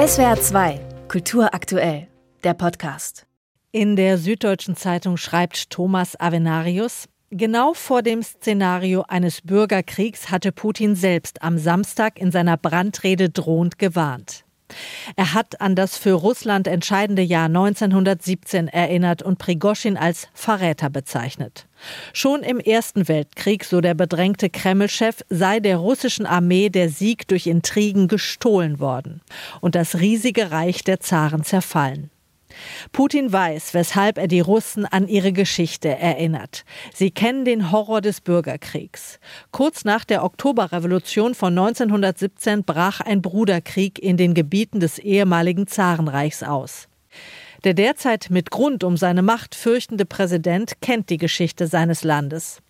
SWR 2, Kultur aktuell, der Podcast. In der Süddeutschen Zeitung schreibt Thomas Avenarius, Genau vor dem Szenario eines Bürgerkriegs hatte Putin selbst am Samstag in seiner Brandrede drohend gewarnt. Er hat an das für Russland entscheidende Jahr 1917 erinnert und Prigoschin als Verräter bezeichnet. Schon im Ersten Weltkrieg, so der bedrängte Kreml-Chef, sei der russischen Armee der Sieg durch Intrigen gestohlen worden und das riesige Reich der Zaren zerfallen. Putin weiß, weshalb er die Russen an ihre Geschichte erinnert. Sie kennen den Horror des Bürgerkriegs. Kurz nach der Oktoberrevolution von 1917 brach ein Bruderkrieg in den Gebieten des ehemaligen Zarenreichs aus. Der derzeit mit Grund um seine Macht fürchtende Präsident kennt die Geschichte seines Landes.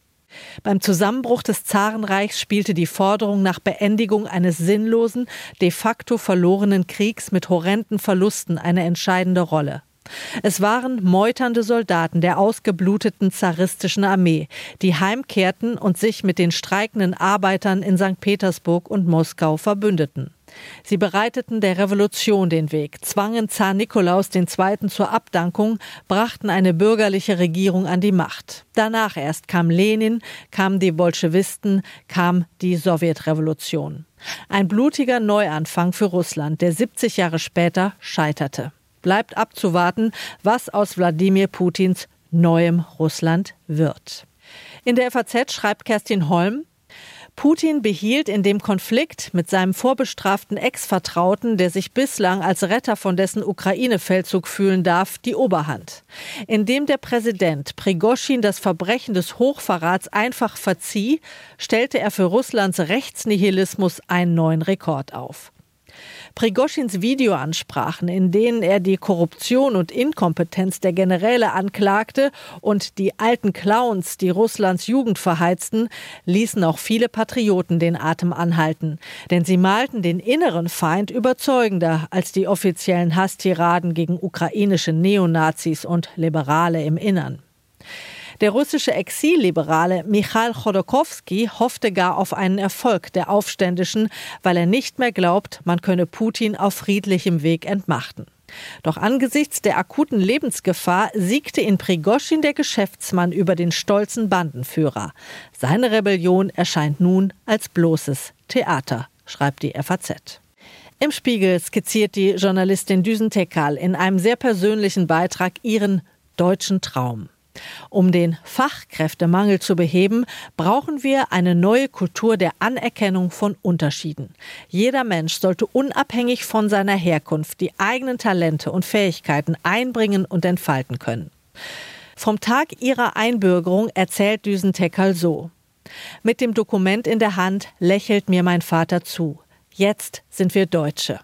Beim Zusammenbruch des Zarenreichs spielte die Forderung nach Beendigung eines sinnlosen, de facto verlorenen Kriegs mit horrenden Verlusten eine entscheidende Rolle. Es waren meuternde Soldaten der ausgebluteten zaristischen Armee, die heimkehrten und sich mit den streikenden Arbeitern in St. Petersburg und Moskau verbündeten. Sie bereiteten der Revolution den Weg, zwangen Zar Nikolaus II. zur Abdankung, brachten eine bürgerliche Regierung an die Macht. Danach erst kam Lenin, kamen die Bolschewisten, kam die Sowjetrevolution. Ein blutiger Neuanfang für Russland, der 70 Jahre später scheiterte. Bleibt abzuwarten, was aus Wladimir Putins neuem Russland wird. In der FAZ schreibt Kerstin Holm, Putin behielt in dem Konflikt mit seinem vorbestraften Ex-Vertrauten, der sich bislang als Retter von dessen Ukraine-Feldzug fühlen darf, die Oberhand. Indem der Präsident Prigoschin das Verbrechen des Hochverrats einfach verzieh, stellte er für Russlands Rechtsnihilismus einen neuen Rekord auf. Prigoschins Videoansprachen, in denen er die Korruption und Inkompetenz der Generäle anklagte und die alten Clowns, die Russlands Jugend verheizten, ließen auch viele Patrioten den Atem anhalten. Denn sie malten den inneren Feind überzeugender als die offiziellen Hasstiraden gegen ukrainische Neonazis und Liberale im Innern. Der russische Exilliberale Michail Chodorkowski hoffte gar auf einen Erfolg der Aufständischen, weil er nicht mehr glaubt, man könne Putin auf friedlichem Weg entmachten. Doch angesichts der akuten Lebensgefahr siegte in Prigoschin der Geschäftsmann über den stolzen Bandenführer. Seine Rebellion erscheint nun als bloßes Theater, schreibt die FAZ. Im Spiegel skizziert die Journalistin Düsentekal in einem sehr persönlichen Beitrag ihren deutschen Traum. Um den Fachkräftemangel zu beheben, brauchen wir eine neue Kultur der Anerkennung von Unterschieden. Jeder Mensch sollte unabhängig von seiner Herkunft die eigenen Talente und Fähigkeiten einbringen und entfalten können. Vom Tag ihrer Einbürgerung erzählt Düsentekal so. Mit dem Dokument in der Hand lächelt mir mein Vater zu. Jetzt sind wir Deutsche.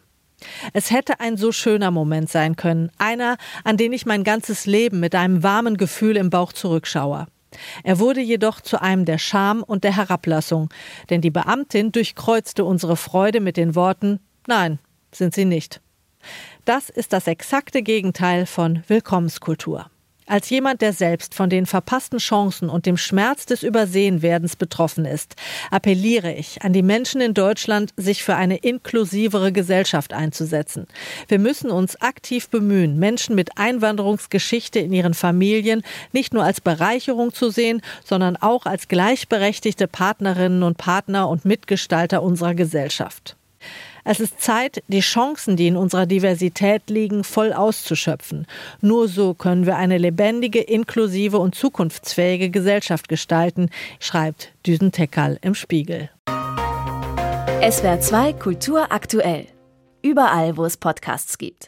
Es hätte ein so schöner Moment sein können, einer, an den ich mein ganzes Leben mit einem warmen Gefühl im Bauch zurückschaue. Er wurde jedoch zu einem der Scham und der Herablassung, denn die Beamtin durchkreuzte unsere Freude mit den Worten Nein, sind sie nicht. Das ist das exakte Gegenteil von Willkommenskultur. Als jemand, der selbst von den verpassten Chancen und dem Schmerz des Übersehenwerdens betroffen ist, appelliere ich an die Menschen in Deutschland, sich für eine inklusivere Gesellschaft einzusetzen. Wir müssen uns aktiv bemühen, Menschen mit Einwanderungsgeschichte in ihren Familien nicht nur als Bereicherung zu sehen, sondern auch als gleichberechtigte Partnerinnen und Partner und Mitgestalter unserer Gesellschaft. Es ist Zeit, die Chancen, die in unserer Diversität liegen, voll auszuschöpfen. Nur so können wir eine lebendige, inklusive und zukunftsfähige Gesellschaft gestalten, schreibt Düsen Tekal im Spiegel. SWR 2 Kultur aktuell. Überall, wo es Podcasts gibt.